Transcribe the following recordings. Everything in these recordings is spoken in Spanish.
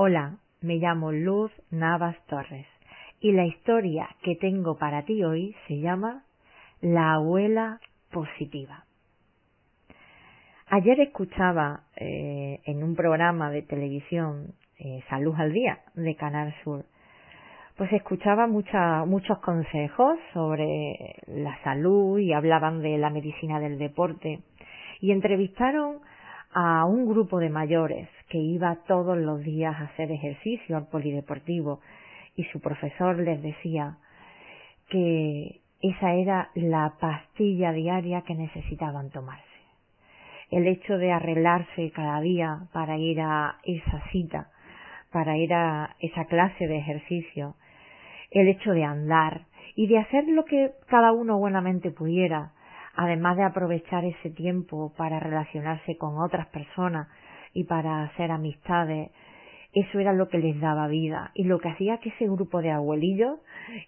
Hola, me llamo Luz Navas Torres y la historia que tengo para ti hoy se llama La abuela positiva. Ayer escuchaba eh, en un programa de televisión eh, Salud al Día de Canal Sur, pues escuchaba muchos consejos sobre la salud y hablaban de la medicina del deporte y entrevistaron a un grupo de mayores que iba todos los días a hacer ejercicio al polideportivo y su profesor les decía que esa era la pastilla diaria que necesitaban tomarse. El hecho de arreglarse cada día para ir a esa cita, para ir a esa clase de ejercicio, el hecho de andar y de hacer lo que cada uno buenamente pudiera, además de aprovechar ese tiempo para relacionarse con otras personas y para hacer amistades, eso era lo que les daba vida y lo que hacía que ese grupo de abuelillos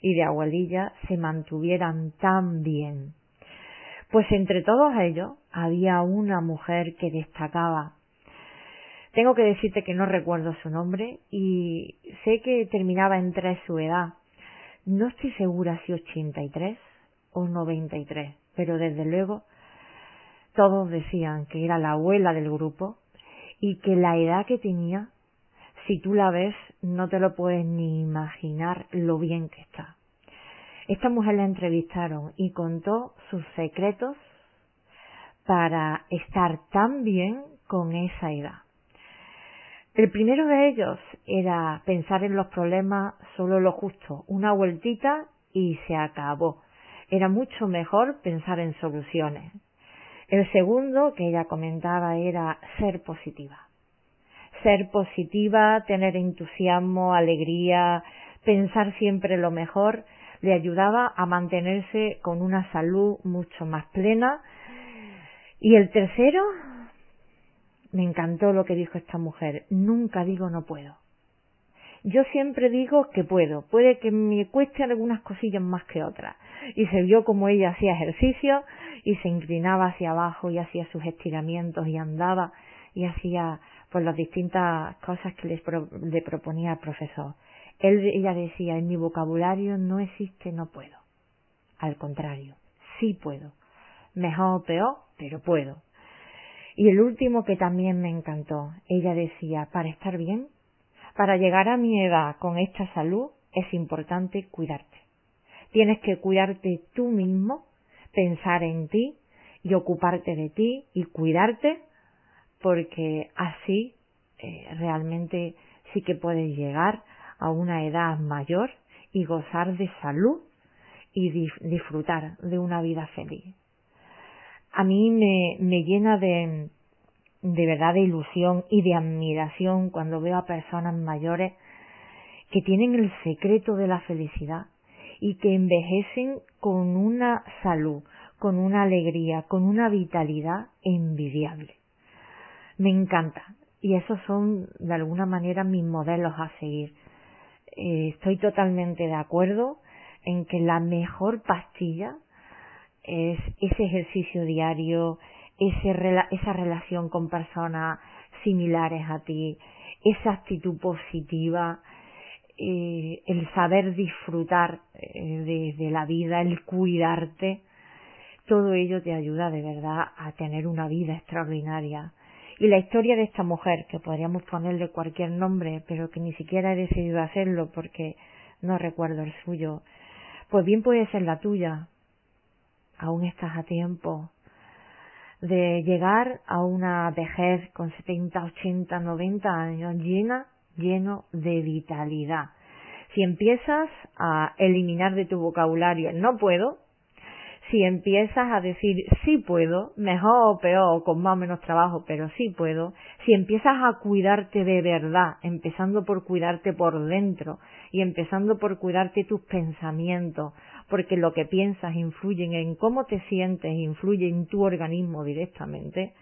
y de abuelillas se mantuvieran tan bien. Pues entre todos ellos había una mujer que destacaba. Tengo que decirte que no recuerdo su nombre y sé que terminaba en tres su edad. No estoy segura si 83 o 93 pero desde luego todos decían que era la abuela del grupo y que la edad que tenía, si tú la ves, no te lo puedes ni imaginar lo bien que está. Esta mujer la entrevistaron y contó sus secretos para estar tan bien con esa edad. El primero de ellos era pensar en los problemas solo lo justo, una vueltita y se acabó era mucho mejor pensar en soluciones. El segundo que ella comentaba era ser positiva. Ser positiva, tener entusiasmo, alegría, pensar siempre lo mejor, le ayudaba a mantenerse con una salud mucho más plena. Y el tercero, me encantó lo que dijo esta mujer, nunca digo no puedo. Yo siempre digo que puedo, puede que me cueste algunas cosillas más que otras. Y se vio como ella hacía ejercicio y se inclinaba hacia abajo y hacía sus estiramientos y andaba y hacía pues las distintas cosas que le proponía el profesor. Él, ella decía, en mi vocabulario no existe no puedo. Al contrario, sí puedo. Mejor o peor, pero puedo. Y el último que también me encantó, ella decía, para estar bien para llegar a mi edad con esta salud es importante cuidarte. Tienes que cuidarte tú mismo, pensar en ti y ocuparte de ti y cuidarte porque así eh, realmente sí que puedes llegar a una edad mayor y gozar de salud y disfrutar de una vida feliz. A mí me, me llena de, de verdad de ilusión y de admiración cuando veo a personas mayores que tienen el secreto de la felicidad y que envejecen con una salud, con una alegría, con una vitalidad envidiable. Me encanta y esos son de alguna manera mis modelos a seguir. Eh, estoy totalmente de acuerdo en que la mejor pastilla es ese ejercicio diario, esa relación con personas similares a ti, esa actitud positiva, eh, el saber disfrutar eh, de, la vida, el cuidarte, todo ello te ayuda de verdad a tener una vida extraordinaria. Y la historia de esta mujer, que podríamos ponerle cualquier nombre, pero que ni siquiera he decidido hacerlo porque no recuerdo el suyo, pues bien puede ser la tuya. Aún estás a tiempo de llegar a una vejez con 70, 80, 90 años llena, lleno de vitalidad. Si empiezas a eliminar de tu vocabulario no puedo, si empiezas a decir sí puedo, mejor o peor, con más o menos trabajo, pero sí puedo, si empiezas a cuidarte de verdad, empezando por cuidarte por dentro y empezando por cuidarte tus pensamientos, porque lo que piensas influye en cómo te sientes, influye en tu organismo directamente,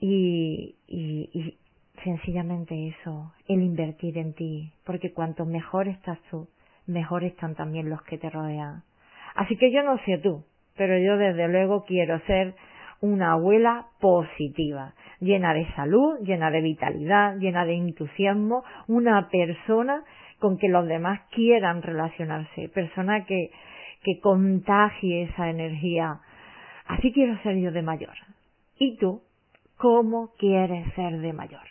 y, y, y sencillamente eso, el invertir en ti, porque cuanto mejor estás tú, mejor están también los que te rodean. Así que yo no sé tú, pero yo desde luego quiero ser una abuela positiva, llena de salud, llena de vitalidad, llena de entusiasmo, una persona con que los demás quieran relacionarse, persona que, que contagie esa energía. Así quiero ser yo de mayor. ¿Y tú? ¿Cómo quieres ser de mayor?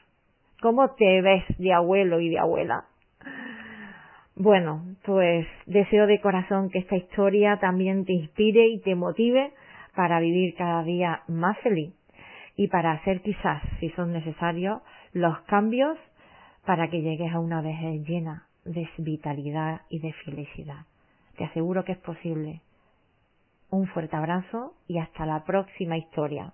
¿Cómo te ves de abuelo y de abuela? Bueno, pues deseo de corazón que esta historia también te inspire y te motive para vivir cada día más feliz y para hacer quizás, si son necesarios, los cambios para que llegues a una vejez llena de vitalidad y de felicidad. Te aseguro que es posible. Un fuerte abrazo y hasta la próxima historia.